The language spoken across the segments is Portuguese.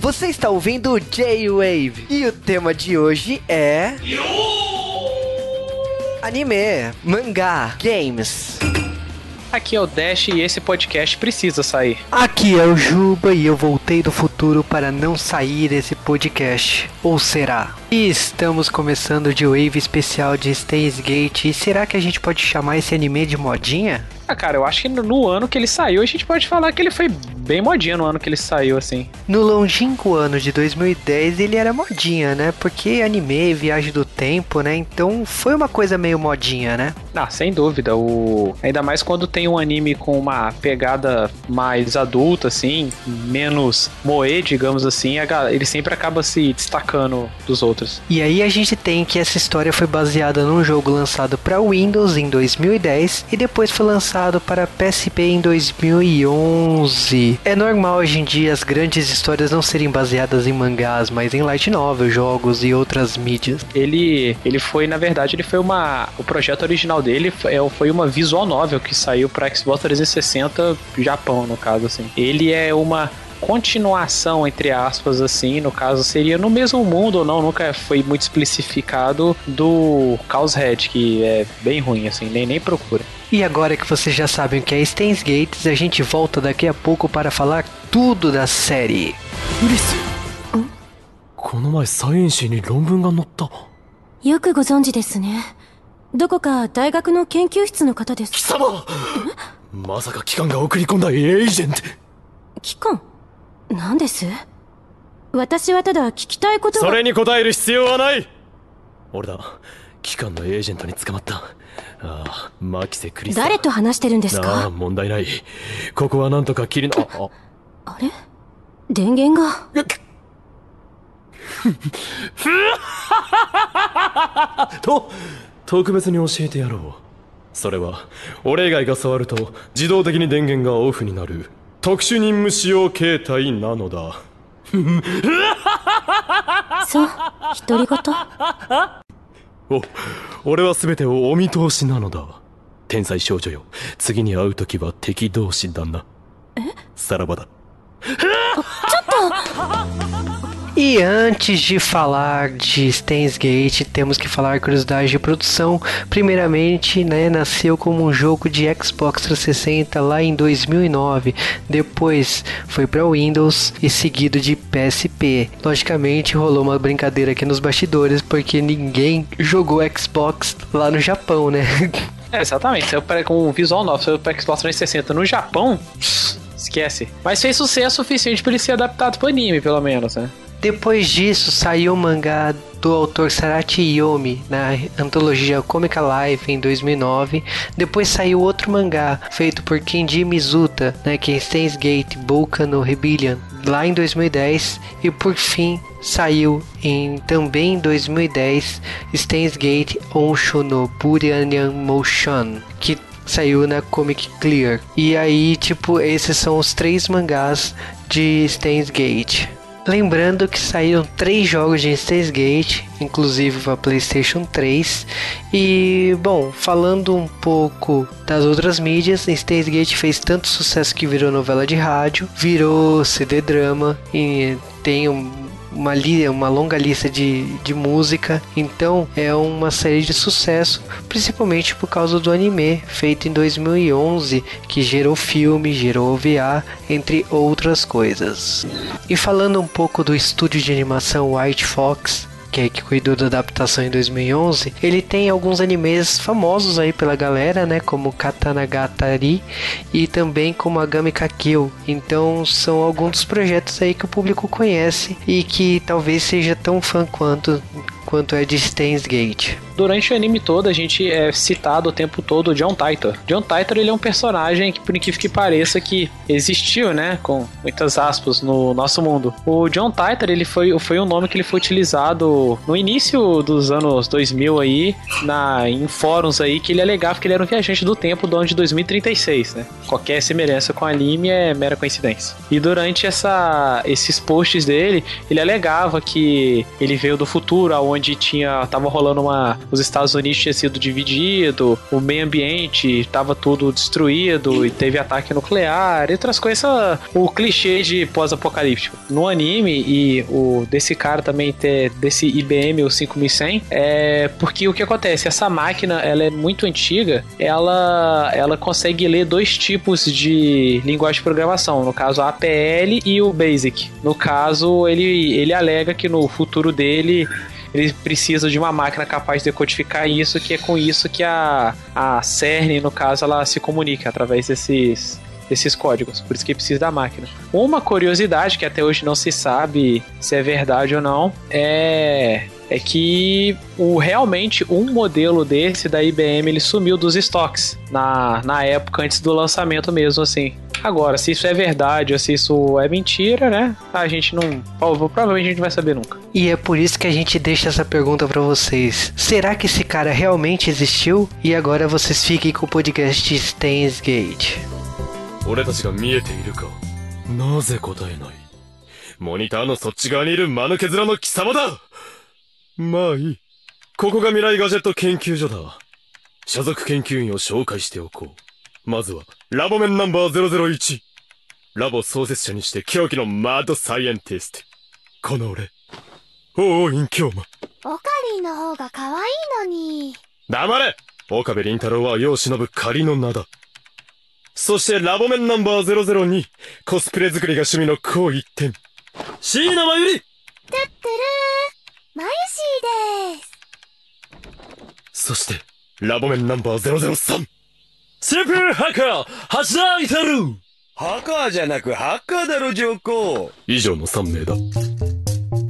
Você está ouvindo o J-Wave e o tema de hoje é. Anime, mangá, games. Aqui é o Dash e esse podcast precisa sair. Aqui é o Juba e eu voltei do futuro para não sair esse podcast. Ou será? E estamos começando o Wave especial de Stays Gate. E será que a gente pode chamar esse anime de modinha? Ah, cara, eu acho que no ano que ele saiu, a gente pode falar que ele foi bem modinha no ano que ele saiu, assim. No longínquo ano de 2010, ele era modinha, né? Porque anime, viagem do tempo, né? Então foi uma coisa meio modinha, né? Ah, sem dúvida. O... Ainda mais quando tem um anime com uma pegada mais adulta, assim, menos moe, digamos assim, ele sempre acaba se destacando dos outros. E aí a gente tem que essa história foi baseada num jogo lançado para Windows em 2010 e depois foi lançado lançado para PSP em 2011. É normal hoje em dia as grandes histórias não serem baseadas em mangás, mas em light novel, jogos e outras mídias. Ele, ele foi, na verdade, ele foi uma. O projeto original dele foi, é, foi uma visual novel que saiu para Xbox 360 Japão, no caso, assim. Ele é uma continuação, entre aspas, assim, no caso, seria no mesmo mundo ou não, nunca foi muito especificado do Chaos Head, que é bem ruim, assim, nem, nem procura. E agora que vocês já sabem o que é Stains Gates, a gente volta daqui a pouco para falar tudo da série. この前サイエン誌に論文が載ったよくご存知ですねどこか大学の研究室の方です貴様まさか機関が送り込んだエージェント機関 何です？私はただ聞きたいことそれに答える必要はない。俺だ。機関のエージェントに捕まった。ああマキセ・クリス誰と話してるんですか？ああ問題ない。ここはなんとか切りのああ。れ？電源が。と特別に教えてやろう。それは俺以外が触ると自動的に電源がオフになる特殊任務使用形態なのだ。そう独り言お俺は全てをお見通しなのだ。天才少女よ。次に会う時は敵同士だな。え？さらばだ。ちょっと E antes de falar de Steins Gate, temos que falar curiosidades de produção. Primeiramente, né, nasceu como um jogo de Xbox 360 lá em 2009. Depois foi para Windows e seguido de PSP. Logicamente, rolou uma brincadeira aqui nos bastidores porque ninguém jogou Xbox lá no Japão, né? É, exatamente. Saiu com o visual novo, saiu para Xbox 360 no Japão. Esquece. Mas fez sucesso suficiente para ele ser adaptado para anime, pelo menos, né? Depois disso, saiu o mangá do autor Sarachi Yomi na antologia Comic Life em 2009. Depois saiu outro mangá feito por Kenji Mizuta, né, que é Steins Gate Volcano Rebellion, lá em 2010. E por fim saiu em também em 2010 Steins Gate Onsho no Buryanyan Motion, que saiu na Comic Clear. E aí, tipo, esses são os três mangás de Steins Gate. Lembrando que saíram três jogos de Steins Gate, inclusive para PlayStation 3. E, bom, falando um pouco das outras mídias, Steins Gate fez tanto sucesso que virou novela de rádio, virou CD drama e tem um uma, li uma longa lista de, de música, então é uma série de sucesso, principalmente por causa do anime feito em 2011 que gerou filme, gerou OVA, entre outras coisas. E falando um pouco do estúdio de animação White Fox, que que cuidou da adaptação em 2011, ele tem alguns animes famosos aí pela galera, né, como Katanagatari e também como Agami Kakyo. Então são alguns dos projetos aí que o público conhece e que talvez seja tão fã quanto quanto é de Steins Gate. Durante o anime todo, a gente é citado o tempo todo o John Titor. John Titor, ele é um personagem que, por incrível que pareça, que existiu, né, com muitas aspas, no nosso mundo. O John Titor, ele foi, foi um nome que ele foi utilizado no início dos anos 2000 aí, na, em fóruns aí, que ele alegava que ele era um viajante do tempo do ano de 2036, né? Qualquer semelhança com o anime é mera coincidência. E durante essa, esses posts dele, ele alegava que ele veio do futuro, aonde tinha, tava rolando uma os Estados Unidos tinha sido dividido, o meio ambiente estava tudo destruído e teve ataque nuclear e outras coisas, o clichê de pós-apocalíptico. No anime e o desse cara também ter desse IBM o 5100 é porque o que acontece, essa máquina, ela é muito antiga, ela ela consegue ler dois tipos de linguagem de programação, no caso a APL e o BASIC. No caso, ele ele alega que no futuro dele ele precisa de uma máquina capaz de decodificar isso, que é com isso que a, a CERN, no caso, ela se comunica através desses, desses códigos. Por isso que precisa da máquina. Uma curiosidade que até hoje não se sabe se é verdade ou não é é que o realmente um modelo desse da IBM ele sumiu dos estoques na, na época antes do lançamento mesmo assim. Agora, se isso é verdade ou se isso é mentira, né? A gente não. Provavelmente a gente vai saber nunca. E é por isso que a gente deixa essa pergunta para vocês. Será que esse cara realmente existiu? E agora vocês fiquem com o podcast Stains Gate. 俺たちが見えているかなぜ答えないモニターのそっち側にいる間抜け面の貴様だまあいい。ここが未来ガジェット研究所だ。所属研究員を紹介しておこう。 まずは、ラボメンナンバー001。ラボ創設者にして狂気のマッドサイエンティスト。この俺、王院京馬。オカリンの方が可愛いのに。黙れ岡部倫太郎は世を忍ぶ仮の名だ。そしてラボメンナンバー002、コスプレ作りが趣味のこう一点。椎名真由里てってるー。マユシーですそしてラボメンナンバー003スーパーハッカー橋田至るハッカーじゃなくハッカーだろ上皇以上の3名だ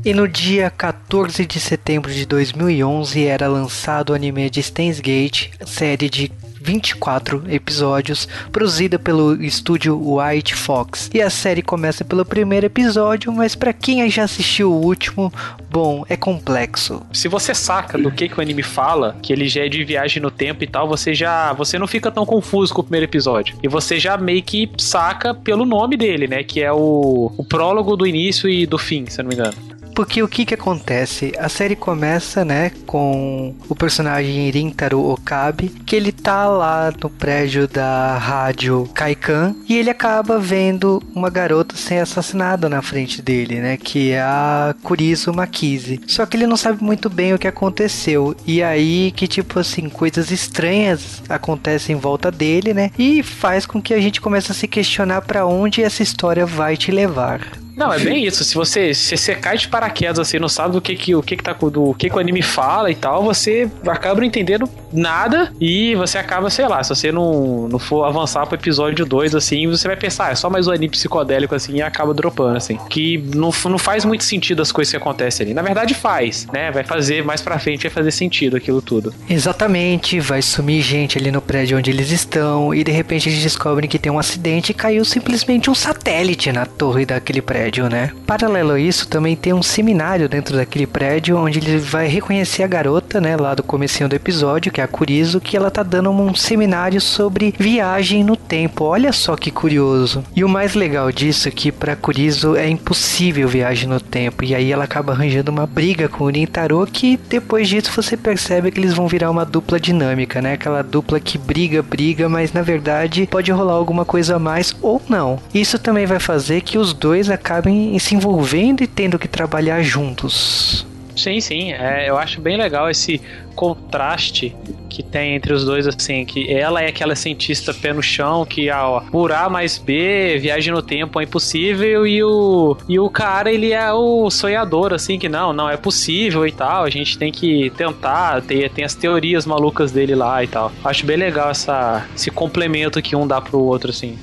E no dia 14 de setembro de 2011 era lançado o anime de Steins Gate, série de 24 episódios, produzida pelo estúdio White Fox. E a série começa pelo primeiro episódio, mas para quem já assistiu o último, bom, é complexo. Se você saca do que, que o anime fala, que ele já é de viagem no tempo e tal, você já você não fica tão confuso com o primeiro episódio. E você já meio que saca pelo nome dele, né, que é o, o prólogo do início e do fim, se eu não me engano. Porque o que que acontece? A série começa, né, com o personagem Rintaro Okabe, que ele tá lá no prédio da rádio Kaikan e ele acaba vendo uma garota ser assassinada na frente dele, né, que é a Kurizo Makize. Só que ele não sabe muito bem o que aconteceu. E aí que tipo assim, coisas estranhas acontecem em volta dele, né? E faz com que a gente comece a se questionar para onde essa história vai te levar. Não, é bem isso. Se você, se você cai de paraquedas assim, não sabe do que que o que que tá do que que o anime fala e tal, você acaba não entendendo nada e você acaba, sei lá, se você não, não for avançar pro episódio 2 assim, você vai pensar, ah, é só mais um anime psicodélico assim e acaba dropando assim. Que não, não faz muito sentido as coisas que acontecem ali. Na verdade faz, né? Vai fazer mais pra frente vai fazer sentido aquilo tudo. Exatamente, vai sumir gente ali no prédio onde eles estão e de repente eles descobrem que tem um acidente e caiu simplesmente um satélite na torre daquele prédio prédio, né? Paralelo a isso, também tem um seminário dentro daquele prédio onde ele vai reconhecer a garota, né, lá do comecinho do episódio, que é a Kurizo, que ela tá dando um seminário sobre viagem no tempo. Olha só que curioso. E o mais legal disso é que para Kurizo é impossível viagem no tempo, e aí ela acaba arranjando uma briga com o Nintaro que depois disso você percebe que eles vão virar uma dupla dinâmica, né? Aquela dupla que briga, briga, mas na verdade pode rolar alguma coisa a mais ou não. Isso também vai fazer que os dois acabem acabem se envolvendo e tendo que trabalhar juntos. Sim, sim. É, eu acho bem legal esse contraste que tem entre os dois, assim, que ela é aquela cientista pé no chão, que ó, por A mais B, viagem no tempo é impossível, e o, e o cara, ele é o sonhador, assim, que não, não é possível e tal, a gente tem que tentar, tem, tem as teorias malucas dele lá e tal. Acho bem legal essa, esse complemento que um dá pro outro, assim.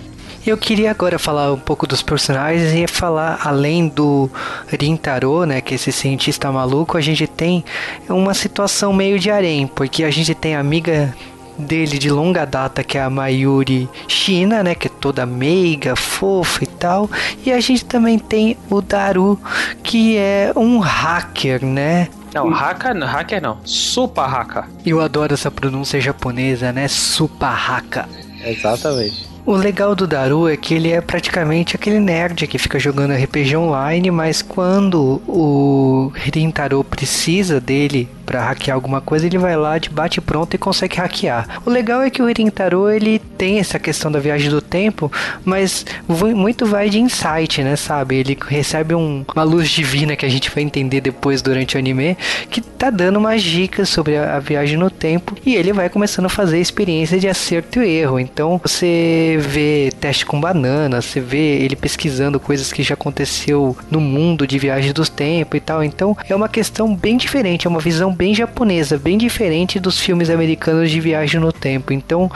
Eu queria agora falar um pouco dos personagens e falar além do Rintaro, né, que é esse cientista maluco, a gente tem uma situação meio de harém, porque a gente tem a amiga dele de longa data, que é a Mayuri China, né, que é toda meiga, fofa e tal. E a gente também tem o Daru, que é um hacker, né? Não, hacker, hacker não, super hacker. Eu adoro essa pronúncia japonesa, né? Super hacker. Exatamente. O legal do Daru é que ele é praticamente aquele nerd que fica jogando RPG online, mas quando o Rintaro precisa dele para hackear alguma coisa, ele vai lá de bate pronto e consegue hackear. O legal é que o Irintaro ele tem essa questão da viagem do tempo, mas muito vai de insight, né, sabe? Ele recebe um, uma luz divina que a gente vai entender depois durante o anime, que tá dando umas dicas sobre a, a viagem no tempo e ele vai começando a fazer a experiência de acerto e erro. Então você vê teste com banana, você vê ele pesquisando coisas que já aconteceu no mundo de viagem dos tempos e tal. Então é uma questão bem diferente, é uma visão bem japonesa, bem diferente dos filmes americanos de viagem no tempo. Então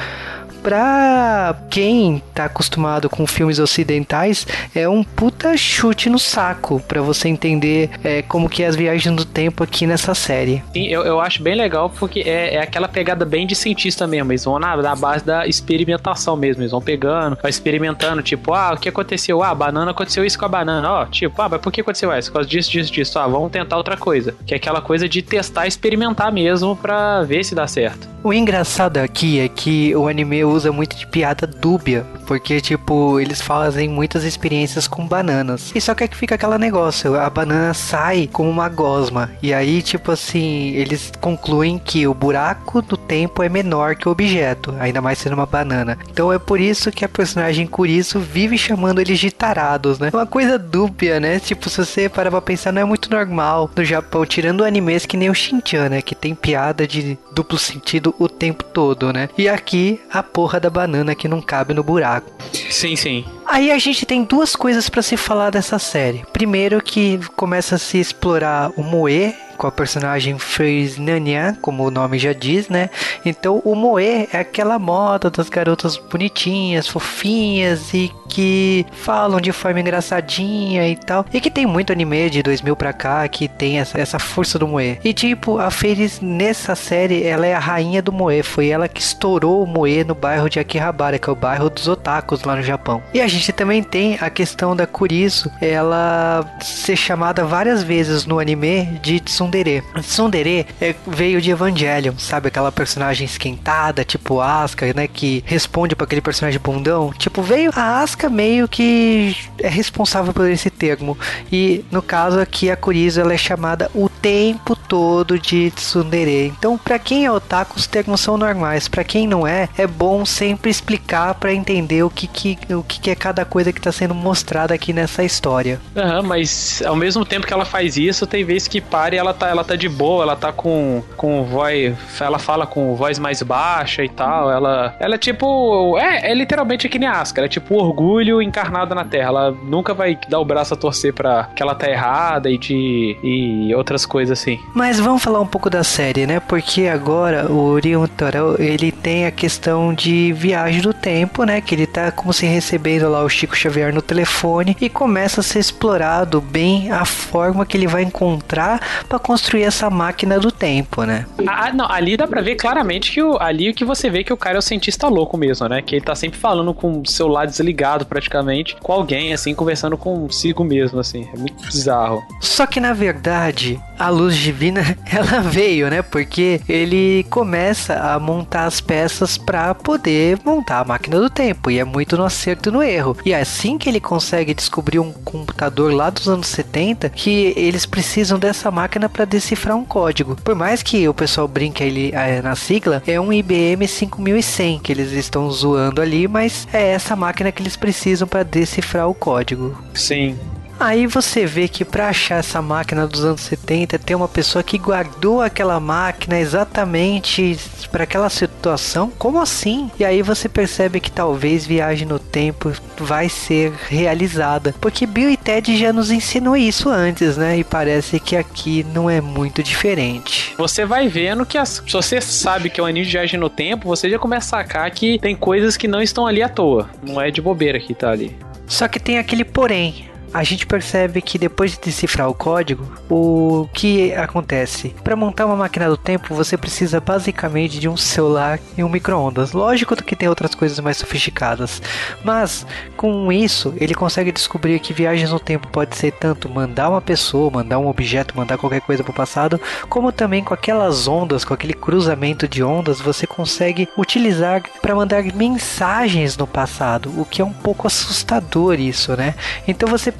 pra quem tá acostumado com filmes ocidentais, é um puta chute no saco para você entender é, como que é as viagens do tempo aqui nessa série. Sim, eu, eu acho bem legal porque é, é aquela pegada bem de cientista mesmo. Eles vão na, na base da experimentação mesmo. Eles vão pegando, vai experimentando, tipo, ah, o que aconteceu? Ah, a banana aconteceu isso com a banana. Ó, tipo, ah, mas por que aconteceu isso? Por causa disso, disso, disso. Ah, vamos tentar outra coisa. Que é aquela coisa de testar, experimentar mesmo para ver se dá certo. O engraçado aqui é que o anime usa muito de piada dúbia, porque, tipo, eles fazem muitas experiências com bananas. E só que aqui fica aquele negócio, a banana sai como uma gosma. E aí, tipo assim, eles concluem que o buraco do tempo é menor que o objeto, ainda mais sendo uma banana. Então é por isso que a personagem Kurisu vive chamando eles de tarados, né? Uma coisa dúbia, né? Tipo, se você parar pra pensar, não é muito normal no Japão, tirando animes que nem o Shinchan, né? Que tem piada de duplo sentido o tempo todo, né? E aqui, a porra da banana que não cabe no buraco. Sim, sim. Aí a gente tem duas coisas para se falar dessa série. Primeiro que começa a se explorar o Moe, com a personagem Freeze Nanian, como o nome já diz, né? Então o Moe é aquela moda das garotas bonitinhas, fofinhas e que falam de forma engraçadinha e tal. E que tem muito anime de 2000 pra cá que tem essa, essa força do Moe. E tipo, a Feiris nessa série, ela é a rainha do Moe. Foi ela que estourou o Moe no bairro de Akihabara, que é o bairro dos otakus lá no Japão. E a gente também tem a questão da Kurisu, ela ser chamada várias vezes no anime de Tsundere. Tsundere é, veio de Evangelion, sabe? Aquela personagem esquentada, tipo Asuka, né? Que responde para aquele personagem bundão. Tipo, veio a Asuka meio que é responsável por esse termo. E no caso aqui, a Kurisu ela é chamada o tempo todo de Tsundere. Então, para quem é otaku, os termos são normais. Para quem não é, é bom sempre explicar para entender o que, que, o que, que é cada coisa que tá sendo mostrada aqui nessa história. Aham, uhum, mas ao mesmo tempo que ela faz isso, tem vezes que para e ela tá, ela tá de boa, ela tá com, com voz. Ela fala com voz mais baixa e tal. Ela, ela é tipo. É, é literalmente que nem a Asuka. Ela é tipo orgulho encarnado na Terra. Ela nunca vai dar o braço a torcer pra que ela tá errada e de. e outras coisas assim. Mas vamos falar um pouco da série, né? Porque agora o Orion Torel, ele tem a questão de viagem do tempo, né? Que ele tá como se recebendo lá o Chico Xavier no telefone e começa a ser explorado bem a forma que ele vai encontrar para construir essa máquina do tempo, né? Ah, não, ali dá pra ver claramente que o, ali que você vê que o cara é o cientista louco mesmo, né? Que ele tá sempre falando com o celular desligado praticamente, com alguém, assim, conversando consigo mesmo, assim. É muito bizarro. Só que na verdade, a luz divina, ela veio, né? Porque ele começa a montar as peças para poder montar a máquina do tempo. E é muito no acerto e no erro. E é assim que ele consegue descobrir um computador lá dos anos 70 que eles precisam dessa máquina para decifrar um código. Por mais que o pessoal brinque ali é, na sigla, é um IBM 5100 que eles estão zoando ali, mas é essa máquina que eles precisam para decifrar o código. Sim. Aí você vê que para achar essa máquina dos anos 70 tem uma pessoa que guardou aquela máquina exatamente para aquela situação. Como assim? E aí você percebe que talvez viagem no tempo vai ser realizada, porque Bill e Ted já nos ensinou isso antes, né? E parece que aqui não é muito diferente. Você vai vendo que as, se você sabe que é um anime de viagem no tempo, você já começa a sacar que tem coisas que não estão ali à toa. Não é de bobeira que tá ali. Só que tem aquele porém a gente percebe que depois de decifrar o código, o que acontece? Para montar uma máquina do tempo, você precisa basicamente de um celular e um micro-ondas. Lógico que tem outras coisas mais sofisticadas, mas com isso ele consegue descobrir que viagens no tempo pode ser tanto mandar uma pessoa, mandar um objeto, mandar qualquer coisa para o passado, como também com aquelas ondas, com aquele cruzamento de ondas, você consegue utilizar para mandar mensagens no passado, o que é um pouco assustador isso, né? Então você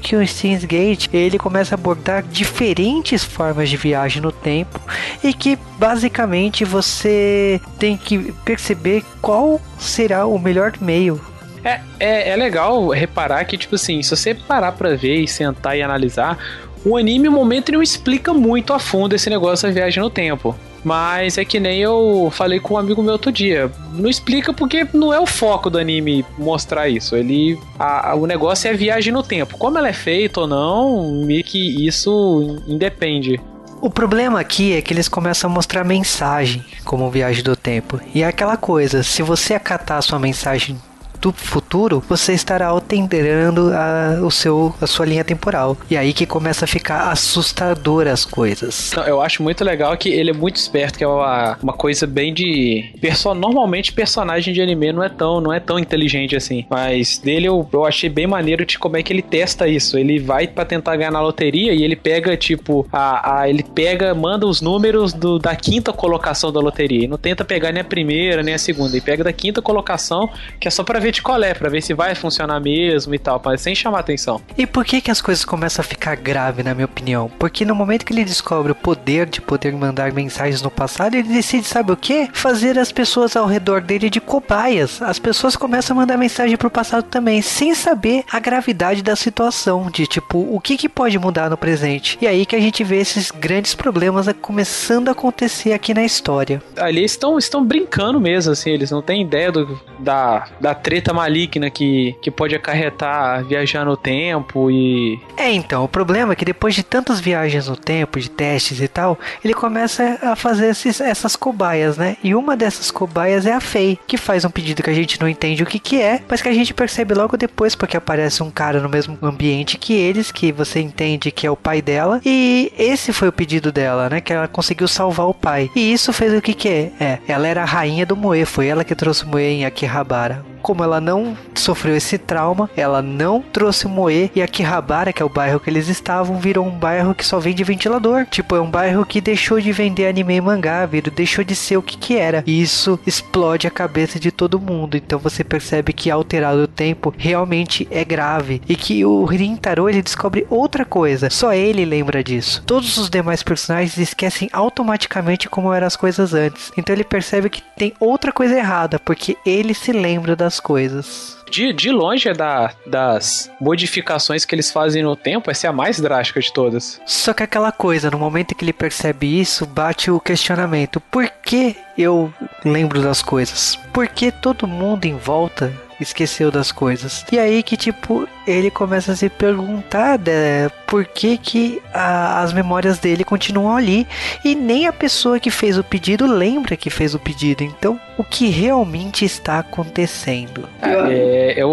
que o Steins Gate ele começa a abordar diferentes formas de viagem no tempo e que basicamente você tem que perceber qual será o melhor meio É, é, é legal reparar que, tipo assim, se você parar pra ver e sentar e analisar, o anime, no momento, não explica muito a fundo esse negócio da viagem no tempo. Mas é que nem eu falei com um amigo meu outro dia. Não explica porque não é o foco do anime mostrar isso. Ele. a- a- o negócio é a viagem no tempo. Como ela é feita ou não, meio que isso independe. O problema aqui é que eles começam a mostrar mensagem como viagem do tempo. E é aquela coisa, se você acatar a sua mensagem do futuro, você estará alterando a, o seu, a sua linha temporal. E aí que começa a ficar assustador as coisas. Não, eu acho muito legal que ele é muito esperto, que é uma, uma coisa bem de. Perso normalmente personagem de anime não é tão, não é tão inteligente assim. Mas dele eu, eu achei bem maneiro de como é que ele testa isso. Ele vai pra tentar ganhar na loteria e ele pega, tipo, a, a- ele pega, manda os números do, da quinta colocação da loteria. E não tenta pegar nem a primeira, nem a segunda. Ele pega da quinta colocação, que é só pra ver de qual é, pra ver se vai funcionar mesmo e tal, mas sem chamar atenção. E por que que as coisas começam a ficar grave, na minha opinião? Porque no momento que ele descobre o poder de poder mandar mensagens no passado, ele decide, sabe o que? Fazer as pessoas ao redor dele de cobaias. As pessoas começam a mandar mensagem pro passado também, sem saber a gravidade da situação, de tipo, o que que pode mudar no presente. E aí que a gente vê esses grandes problemas começando a acontecer aqui na história. ali estão estão brincando mesmo, assim, eles não têm ideia do, da, da treta maligna que, que pode acarretar viajar no tempo e. É, então, o problema é que depois de tantas viagens no tempo, de testes e tal, ele começa a fazer esses- essas cobaias, né? E uma dessas cobaias é a Faye, que faz um pedido que a gente não entende o que que é, mas que a gente percebe logo depois, porque aparece um cara no mesmo ambiente que eles, que você entende que é o pai dela, e esse foi o pedido dela, né? Que ela conseguiu salvar o pai. E isso fez o que que é? É, ela era a rainha do Moe, foi ela que trouxe o Moe em Akihabara. Como ela não sofreu esse trauma, ela não trouxe Moe e Akihabara, que é o bairro que eles estavam, virou um bairro que só vende ventilador. Tipo, é um bairro que deixou de vender anime e mangá, virou, deixou de ser o que que era. E isso explode a cabeça de todo mundo. Então você percebe que alterado o tempo realmente é grave e que o Rintaro ele descobre outra coisa. Só ele lembra disso. Todos os demais personagens esquecem automaticamente como eram as coisas antes. Então ele percebe que tem outra coisa errada, porque ele se lembra das coisas. De, de longe é da, das modificações que eles fazem no tempo, essa é a mais drástica de todas. Só que aquela coisa, no momento que ele percebe isso, bate o questionamento: por que eu lembro das coisas? Por que todo mundo em volta esqueceu das coisas? E aí que tipo ele começa a se perguntar né, por que que a- as memórias dele continuam ali e nem a pessoa que fez o pedido lembra que fez o pedido. Então, o que realmente está acontecendo? É, é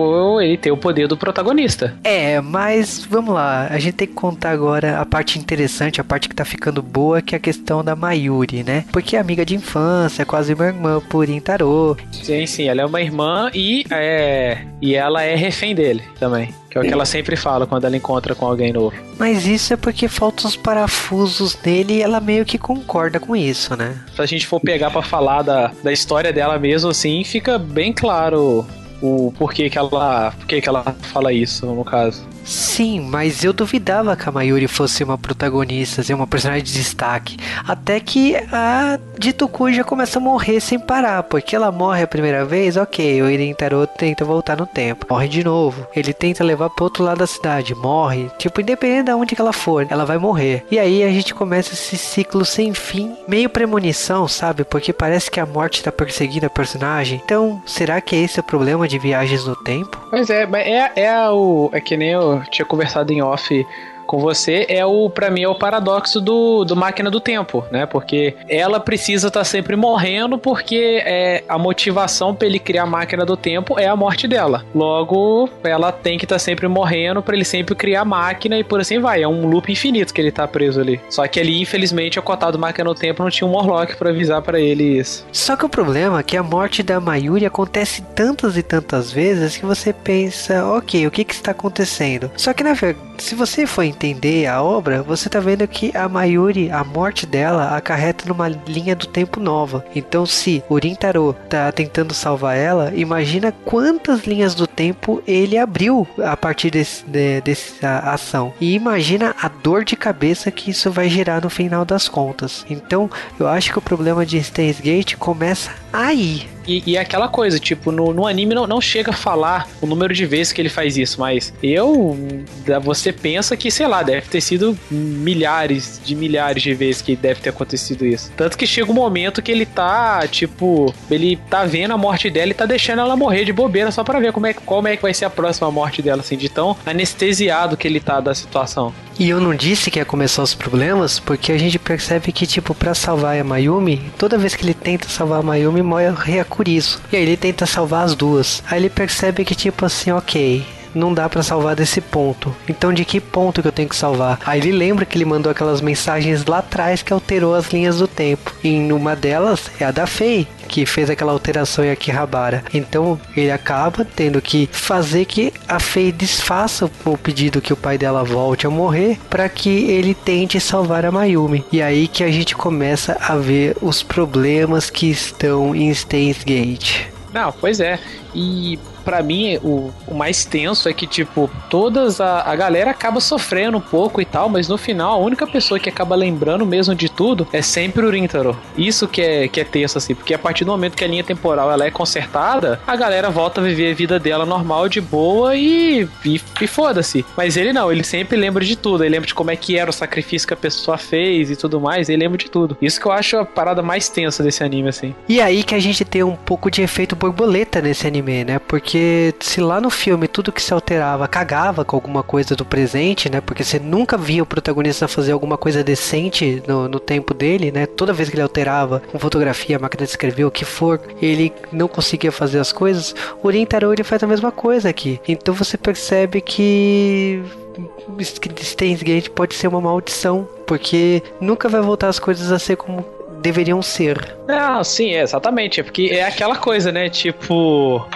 ele tem o poder do protagonista. É, mas vamos lá, a gente tem que contar agora a parte interessante, a parte que tá ficando boa, que é a questão da Mayuri, né? Porque é amiga de infância, é quase uma irmã por Tarô. Sim, sim, ela é uma irmã e, é, e ela é refém dele também. Que é o que ela sempre fala quando ela encontra com alguém novo. Mas isso é porque faltam os parafusos nele e ela meio que concorda com isso, né? Se a gente for pegar pra falar da, da história dela mesmo, assim, fica bem claro o porquê que ela, porquê que ela fala isso, no caso. Sim, mas eu duvidava que a Mayuri fosse uma protagonista, ser uma personagem de destaque. Até que a Jitoku já começa a morrer sem parar. Porque ela morre a primeira vez, ok. O Irintaro tenta voltar no tempo. Morre de novo. Ele tenta levar pro outro lado da cidade. Morre. Tipo, independente de onde que ela for, ela vai morrer. E aí a gente começa esse ciclo sem fim. Meio premonição, sabe? Porque parece que a morte tá perseguindo a personagem. Então, será que esse é o problema de viagens no tempo? Pois é, mas é, é o. É que nem eu tinha conversado em off com você, é o para mim é o paradoxo do, do máquina do tempo, né? Porque ela precisa estar sempre morrendo porque é a motivação para ele criar a máquina do tempo é a morte dela. Logo, ela tem que estar sempre morrendo para ele sempre criar a máquina e por assim vai. É um loop infinito que ele tá preso ali. Só que ali, infelizmente, o cotado máquina do tempo não tinha um Morlock para avisar para ele isso. Só que o problema é que a morte da Mayuri acontece tantas e tantas vezes que você pensa, ok, o que que está acontecendo? Só que na verdade se você for entender a obra, você tá vendo que a Mayuri, a morte dela, acarreta numa linha do tempo nova. Então, se o Rintaro tá tentando salvar ela, imagina quantas linhas do tempo ele abriu a partir desse, de, dessa ação. E imagina a dor de cabeça que isso vai gerar no final das contas. Então, eu acho que o problema de Steins Gate começa aí. E, e é aquela coisa, tipo, no, no anime não, não chega a falar o número de vezes que ele faz isso, mas eu. Você pensa que, sei lá, deve ter sido milhares de milhares de vezes que deve ter acontecido isso. Tanto que chega um momento que ele tá, tipo, ele tá vendo a morte dela e tá deixando ela morrer de bobeira só para ver como é, como é que vai ser a próxima morte dela, assim, de tão anestesiado que ele tá da situação. E eu não disse que ia começar os problemas, porque a gente percebe que, tipo, para salvar a Mayumi, toda vez que ele tenta salvar a Mayumi, morre a. E aí ele tenta salvar as duas. Aí ele percebe que, tipo assim, ok, não dá para salvar desse ponto. Então de que ponto que eu tenho que salvar? Aí ele lembra que ele mandou aquelas mensagens lá atrás que alterou as linhas do tempo. E uma delas é a da Fei, que fez aquela alteração em Akihabara. Então ele acaba tendo que fazer que a Fei desfaça o pedido que o pai dela volte a morrer para que ele tente salvar a Mayumi. E aí que a gente começa a ver os problemas que estão em Steins Gate. Não, pois é. E para mim, o, o, mais tenso é que, tipo, todas a, a galera acaba sofrendo um pouco e tal, mas no final, a única pessoa que acaba lembrando mesmo de tudo é sempre o Rintaro. Isso que é, que é tenso, assim, porque a partir do momento que a linha temporal ela é consertada, a galera volta a viver a vida dela normal, de boa e, e, e foda-se. Mas ele não, ele sempre lembra de tudo. Ele lembra de como é que era o sacrifício que a pessoa fez e tudo mais, ele lembra de tudo. Isso que eu acho a parada mais tensa desse anime, assim. E aí que a gente tem um pouco de efeito borboleta nesse anime, né? Porque porque se lá no filme tudo que se alterava cagava com alguma coisa do presente, né? Porque você nunca via o protagonista fazer alguma coisa decente no, no tempo dele, né? Toda vez que ele alterava com fotografia, máquina de escrever, o que for, ele não conseguia fazer as coisas. O Rintaro ele faz a mesma coisa aqui. Então você percebe que Steins Gate pode ser uma maldição, porque nunca vai voltar as coisas a ser como deveriam ser. Ah, sim, é, exatamente. É porque é aquela coisa, né? Tipo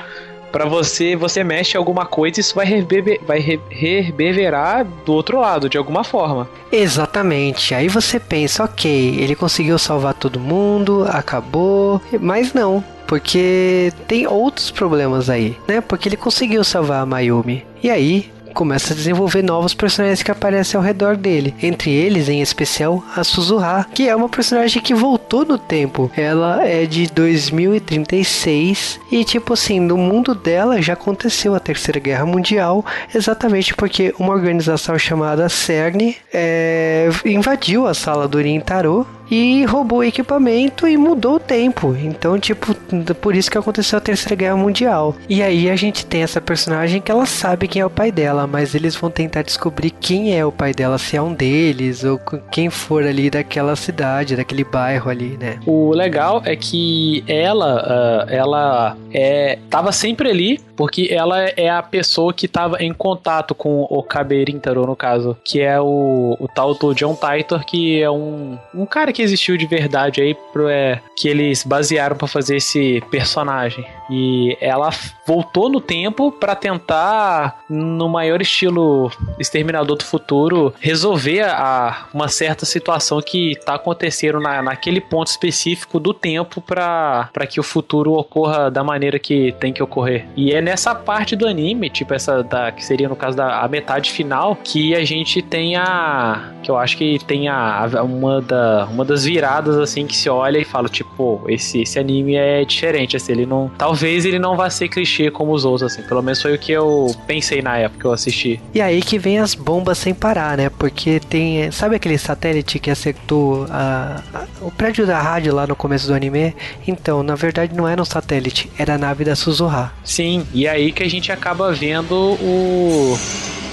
para você, você mexe alguma coisa e isso vai, reverber, vai reverberar do outro lado, de alguma forma. Exatamente. Aí você pensa, ok, ele conseguiu salvar todo mundo, acabou, mas não. Porque tem outros problemas aí, né? Porque ele conseguiu salvar a Mayumi. E aí, começa a desenvolver novos personagens que aparecem ao redor dele. Entre eles, em especial, a Suzuha, que é uma personagem que voltou no tempo. Ela é de 2036 e, tipo assim, no mundo dela já aconteceu a Terceira Guerra Mundial, exatamente porque uma organização chamada CERN é, invadiu a sala do Rintaro e roubou o equipamento e mudou o tempo. Então, tipo, por isso que aconteceu a Terceira Guerra Mundial. E aí a gente tem essa personagem que ela sabe quem é o pai dela, mas eles vão tentar descobrir quem é o pai dela, se é um deles ou quem for ali daquela cidade, daquele bairro ali, né? O legal é que ela, uh, ela é, tava sempre ali porque ela é a pessoa que estava em contato com o Caberintaro, no caso, que é o, o tal do John Titor, que é um, um cara que existiu de verdade aí, pro, é, que eles basearam para fazer esse personagem. E ela voltou no tempo para tentar, no maior estilo Exterminador do Futuro, resolver a, uma certa situação que tá acontecendo na, naquele ponto específico do tempo para que o futuro ocorra da maneira que tem que ocorrer. E é nessa parte do anime, tipo essa da que seria no caso da metade final, que a gente tem a que eu acho que tem a, uma da uma das viradas assim que se olha e fala tipo, esse esse anime é diferente, assim, ele não talvez ele não vá ser clichê como os outros, assim. Pelo menos foi o que eu pensei na época que eu assisti. E aí que vem as bombas sem parar, né? Porque tem. Sabe aquele satélite que acertou a, a, o prédio da rádio lá no começo do anime? Então, na verdade, não era um satélite, era a nave da Suzuha. Sim, e aí que a gente acaba vendo o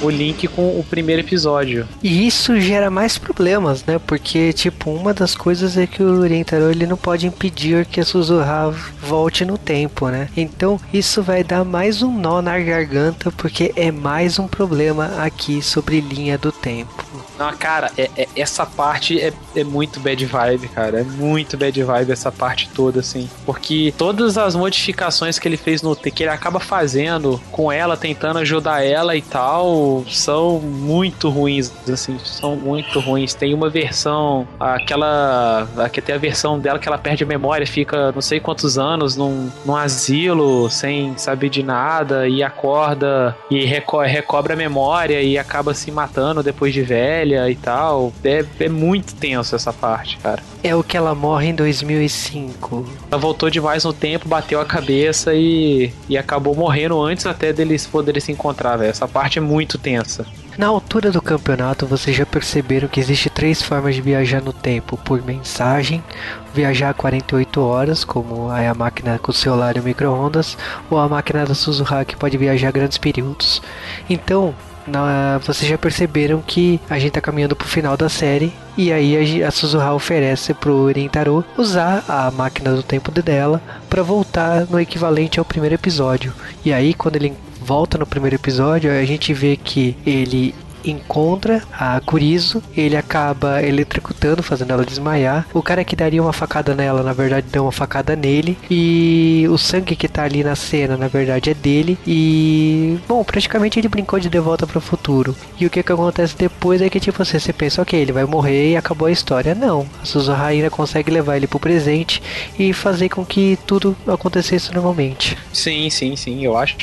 o link com o primeiro episódio. E isso gera mais problemas, né? Porque, tipo, uma das coisas é que o Rentaro ele não pode impedir que a Suzuha volte no tempo, né? Então, isso vai dar mais um nó na garganta, porque é mais um problema aqui sobre linha do tempo. Não, cara, é, é- essa parte é, é muito bad vibe, cara. É muito bad vibe essa parte toda, assim. Porque todas as modificações que ele fez no que ele acaba fazendo com ela, tentando ajudar ela e tal, são muito ruins, assim. São muito ruins. Tem uma versão, aquela. Que tem a versão dela que ela perde a memória, fica não sei quantos anos num, num asilo, sem saber de nada, e acorda e reco recobra a memória e acaba se matando depois de velha e tal. É, é muito tenso essa parte, cara. É o que ela morre em 2005. Ela voltou demais no tempo, bateu a cabeça e, e acabou morrendo antes até deles poderem se encontrar, velho. Essa parte é muito tensa. Na altura do campeonato, vocês já perceberam que existe três formas de viajar no tempo: por mensagem, viajar 48 horas, como é a máquina com o celular e o micro-ondas, ou a máquina da Suzuha que pode viajar grandes períodos. Então, na- vocês já perceberam que a gente tá caminhando pro final da série e aí a, a Suzuha oferece pro Rintaro usar a máquina do tempo dela para voltar no equivalente ao primeiro episódio. E aí quando ele volta no primeiro episódio, a gente vê que ele encontra a Kurizo, ele acaba eletrocutando, fazendo ela desmaiar. O cara que daria uma facada nela, na verdade, deu uma facada nele. E o sangue que tá ali na cena, na verdade, é dele. E, bom, praticamente ele brincou de De Volta para o Futuro. E o que que acontece depois é que, tipo, você, você pensa, ok, ele vai morrer e acabou a história. Não, a Suzuha ainda consegue levar ele pro presente e fazer com que tudo acontecesse normalmente. Sim, sim, sim. Eu acho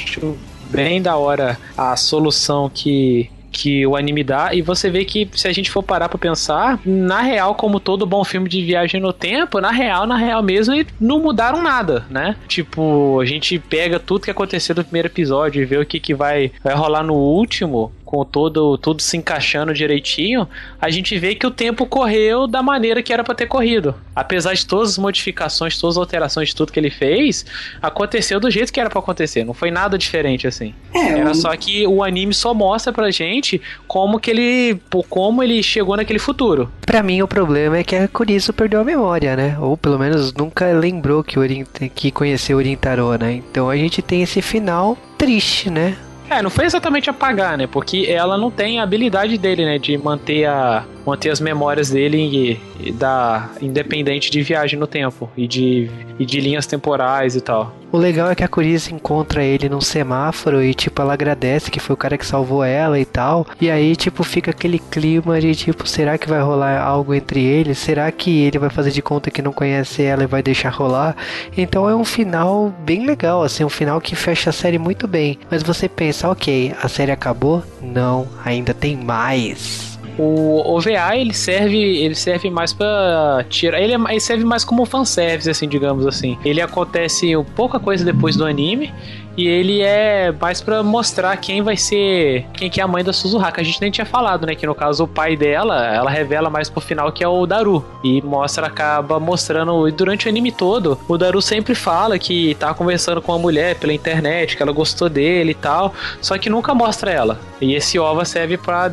bem da hora a solução que que o anime dá e você vê que se a gente for parar pra pensar, na real, como todo bom filme de viagem no tempo, na real, na real mesmo, não mudaram nada, né? Tipo, a gente pega tudo que aconteceu no primeiro episódio e vê o que, que vai, vai rolar no último, com todo tudo se encaixando direitinho, a gente vê que o tempo correu da maneira que era pra ter corrido. Apesar de todas as modificações, todas as alterações de tudo que ele fez, aconteceu do jeito que era pra acontecer, não foi nada diferente assim. É, Era só que o anime só mostra pra gente como que ele, como ele chegou naquele futuro. Pra mim, o problema é que a Kurisu perdeu a memória, né? Ou pelo menos nunca lembrou que, o Orin- que conheceu o Rintaro, né? Então a gente tem esse final triste, né? É, não foi exatamente apagar, né? Porque ela não tem a habilidade dele, né? De manter, a, manter as memórias dele e, e da, independente de viagem no tempo e de, e de linhas temporais e tal. O legal é que a Kurisu encontra ele num semáforo e, tipo, ela agradece que foi o cara que salvou ela e tal. E aí, tipo, fica aquele clima de, tipo, será que vai rolar algo entre eles? Será que ele vai fazer de conta que não conhece ela e vai deixar rolar? Então é um final bem legal, assim, um final que fecha a série muito bem. Mas você pensa, ok, a série acabou? Não, ainda tem mais. O OVA ele serve, ele serve mais pra tirar, ele, é, ele serve mais como fanservice assim, digamos assim. Ele acontece pouca coisa depois do anime e ele é mais pra mostrar quem vai ser, quem que é a mãe da Suzuha, que a gente nem tinha falado, né, que no caso o pai dela, ela revela mais pro final que é o Daru e mostra acaba mostrando e durante o anime todo, o Daru sempre fala que tá conversando com uma mulher pela internet, que ela gostou dele e tal, só que nunca mostra ela. E esse OVA serve pra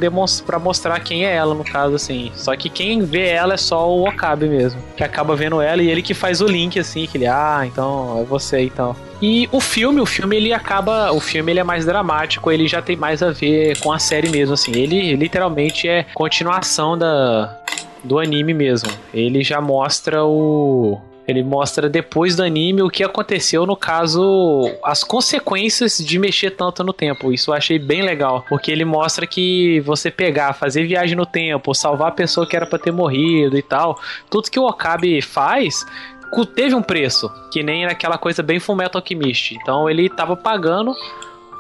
para mostrar quem é ela no caso assim. Só que quem vê ela é só o Okabe mesmo, que acaba vendo ela e ele que faz o link assim, que ele ah, então é você então. E o filme, o filme ele acaba, o filme ele é mais dramático, ele já tem mais a ver com a série mesmo assim. Ele literalmente é continuação da do anime mesmo. Ele já mostra o ele mostra depois do anime o que aconteceu, no caso, as consequências de mexer tanto no tempo. Isso eu achei bem legal, porque ele mostra que você pegar, fazer viagem no tempo, salvar a pessoa que era pra ter morrido e tal, tudo que o Okabe faz teve um preço, que nem naquela coisa bem Fullmetal Alchemist. Então ele tava pagando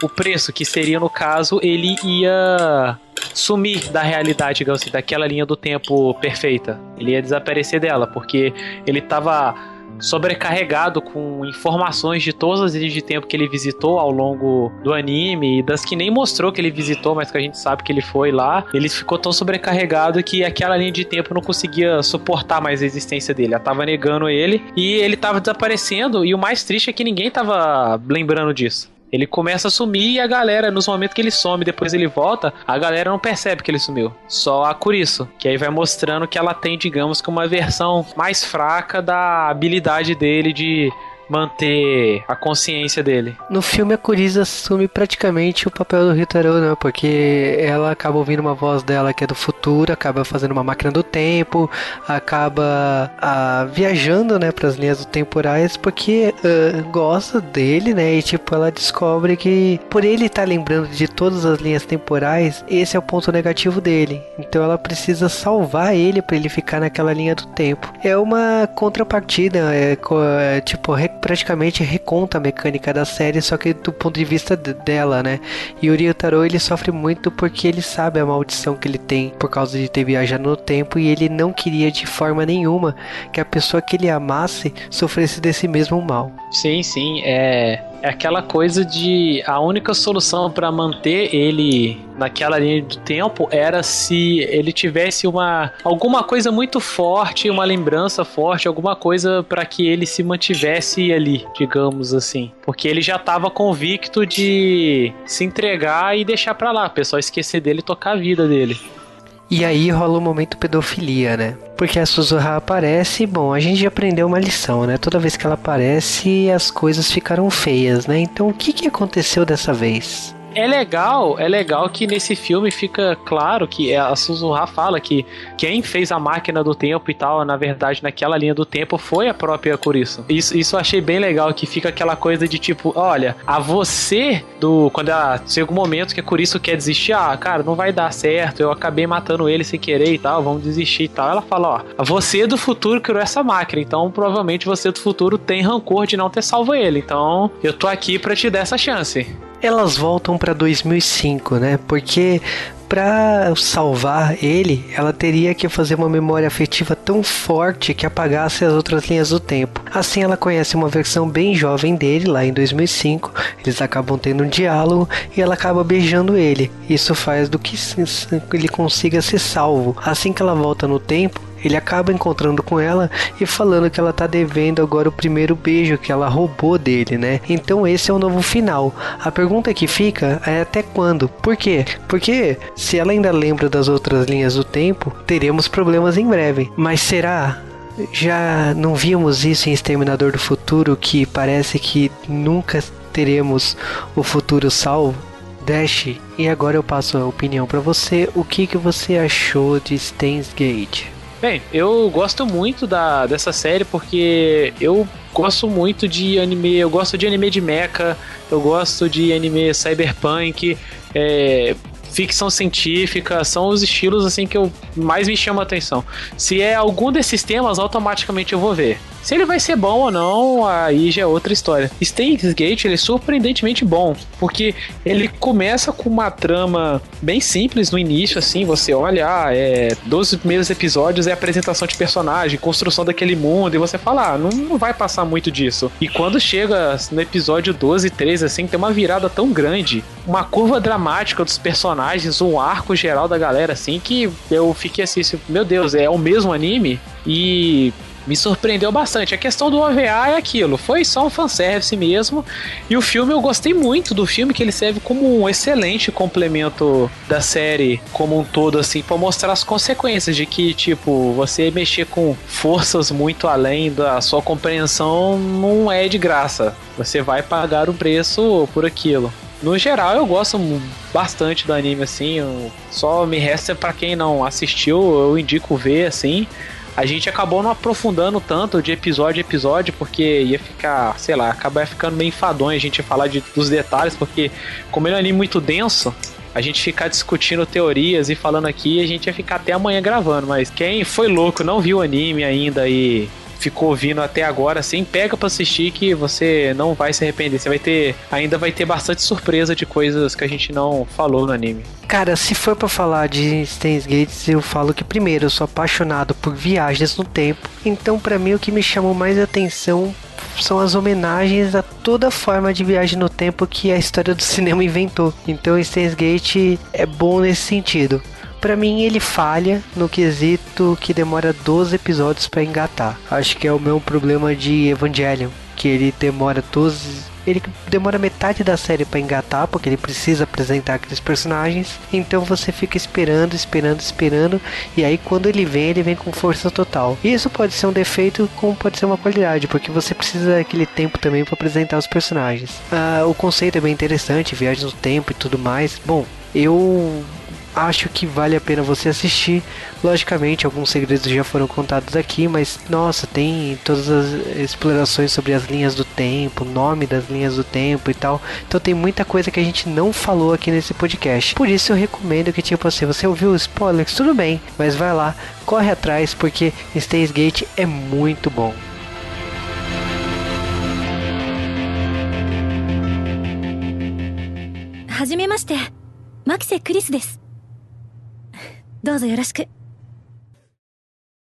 o preço, que seria no caso, ele ia sumir da realidade, digamos assim, daquela linha do tempo perfeita. Ele ia desaparecer dela, porque ele tava sobrecarregado com informações de todas as linhas de tempo que ele visitou ao longo do anime e das que nem mostrou que ele visitou, mas que a gente sabe que ele foi lá. Ele ficou tão sobrecarregado que aquela linha de tempo não conseguia suportar mais a existência dele. Ela tava negando ele e ele tava desaparecendo. E o mais triste é que ninguém tava lembrando disso. Ele começa a sumir e a galera, nos momentos que ele some, depois ele volta, a galera não percebe que ele sumiu. Só a Kurisu, que aí vai mostrando que ela tem, digamos que uma versão mais fraca da habilidade dele de manter a consciência dele. No filme, a Kuriza assume praticamente o papel do Ryutaro, né? Porque ela acaba ouvindo uma voz dela que é do futuro, acaba fazendo uma máquina do tempo, acaba ah, viajando, né, para as linhas temporais, porque ah, gosta dele, né? E tipo, ela descobre que por ele estar tá lembrando de todas as linhas temporais, esse é o ponto negativo dele. Então ela precisa salvar ele para ele ficar naquela linha do tempo. É uma contrapartida, é, é tipo, praticamente reconta a mecânica da série, só que do ponto de vista dela, né? E o Ryutaro ele sofre muito porque ele sabe a maldição que ele tem por causa de ter viajado no tempo e ele não queria de forma nenhuma que a pessoa que ele amasse sofresse desse mesmo mal. Sim, sim, é é aquela coisa de a única solução para manter ele naquela linha do tempo era se ele tivesse uma alguma coisa muito forte, uma lembrança forte, alguma coisa para que ele se mantivesse ali, digamos assim, porque ele já estava convicto de se entregar e deixar para lá, o pessoal esquecer dele e tocar a vida dele. E aí rola o momento pedofilia, né? Porque a Suzuha aparece, bom, a gente já aprendeu uma lição, né? Toda vez que ela aparece, as coisas ficaram feias, né? Então o que, que aconteceu dessa vez? É legal, é legal que nesse filme fica claro que a Suzuha fala que quem fez a máquina do tempo e tal, na verdade, naquela linha do tempo foi a própria Kurisu. Isso, isso eu achei bem legal, que fica aquela coisa de tipo, olha, a você do. Quando ela, chega um momento que a Kurisu quer desistir, ah, cara, não vai dar certo, eu acabei matando ele sem querer e tal, vamos desistir e tal. Ela fala, ó, você do futuro criou essa máquina, então provavelmente você do futuro tem rancor de não ter salvo ele. Então eu tô aqui para te dar essa chance elas voltam para 2005, né? Porque para salvar ele, ela teria que fazer uma memória afetiva tão forte que apagasse as outras linhas do tempo. Assim, ela conhece uma versão bem jovem dele lá em 2005. Eles acabam tendo um diálogo e ela acaba beijando ele. Isso faz do que ele consiga ser salvo. Assim que ela volta no tempo, ele acaba encontrando com ela e falando que ela tá devendo agora o primeiro beijo que ela roubou dele, né? Então esse é o novo final. A pergunta que fica é até quando? Por quê? Porque se ela ainda lembra das outras linhas do tempo, teremos problemas em breve. Mas será? Já não vimos isso em Exterminador do Futuro que parece que nunca teremos o futuro salvo? Dash, e agora eu passo a opinião para você. O que, que você achou de Steins Gate? Bem, eu gosto muito da, dessa série porque eu gosto muito de anime, eu gosto de anime de mecha, eu gosto de anime cyberpunk, é, ficção científica, são os estilos assim que eu mais me chama a atenção. Se é algum desses temas, automaticamente eu vou ver. Se ele vai ser bom ou não, aí já é outra história. Steins Gate ele é surpreendentemente bom, porque ele começa com uma trama bem simples no início, assim, você olha, ah, é 12 primeiros episódios é apresentação de personagem, construção daquele mundo, e você fala, ah, não, não vai passar muito disso. E quando chega no episódio 12 e 13, assim, tem uma virada tão grande, uma curva dramática dos personagens, um arco geral da galera, assim, que eu fiquei assim, meu Deus, é o mesmo anime? E me surpreendeu bastante. A questão do OVA é aquilo, foi só um fanservice mesmo. E o filme eu gostei muito do filme, que ele serve como um excelente complemento da série como um todo, assim, para mostrar as consequências de que, tipo, você mexer com forças muito além da sua compreensão não é de graça. Você vai pagar o preço por aquilo. No geral, eu gosto bastante do anime, assim. Só me resta para quem não assistiu, eu indico ver, assim a gente acabou não aprofundando tanto de episódio a episódio, porque ia ficar, sei lá, acabar ficando meio enfadonho a gente ia falar de, dos detalhes, porque como ele é anime muito denso, a gente ficar discutindo teorias e falando aqui, a gente ia ficar até amanhã gravando, mas quem foi louco, não viu o anime ainda e ficou ouvindo até agora, assim, pega para assistir que você não vai se arrepender. Você vai ter, ainda vai ter bastante surpresa de coisas que a gente não falou no anime. Cara, se for para falar de Steins Gates, eu falo que primeiro eu sou apaixonado por viagens no tempo. Então, para mim o que me chamou mais atenção são as homenagens a toda forma de viagem no tempo que a história do cinema inventou. Então, Steins Gate é bom nesse sentido. Para mim, ele falha no quesito que demora 12 episódios para engatar. Acho que é o meu problema de Evangelion porque ele demora 12 ele demora metade da série para engatar, porque ele precisa apresentar aqueles personagens. Então você fica esperando, esperando, esperando, e aí quando ele vem, ele vem com força total. E isso pode ser um defeito, como pode ser uma qualidade, porque você precisa daquele tempo também para apresentar os personagens. Ah, o conceito é bem interessante, viagem no tempo e tudo mais. Bom, eu acho que vale a pena você assistir. Logicamente, alguns segredos já foram contados aqui, mas nossa, tem todas as explorações sobre as linhas do tempo, nome das linhas do tempo e tal. Então tem muita coisa que a gente não falou aqui nesse podcast. Por isso eu recomendo que tipo assim, você ouviu spoilers, tudo bem, mas vai lá, corre atrás porque Stays Gate é muito bom. はじめまして牧瀬クリスです どうぞよろしく。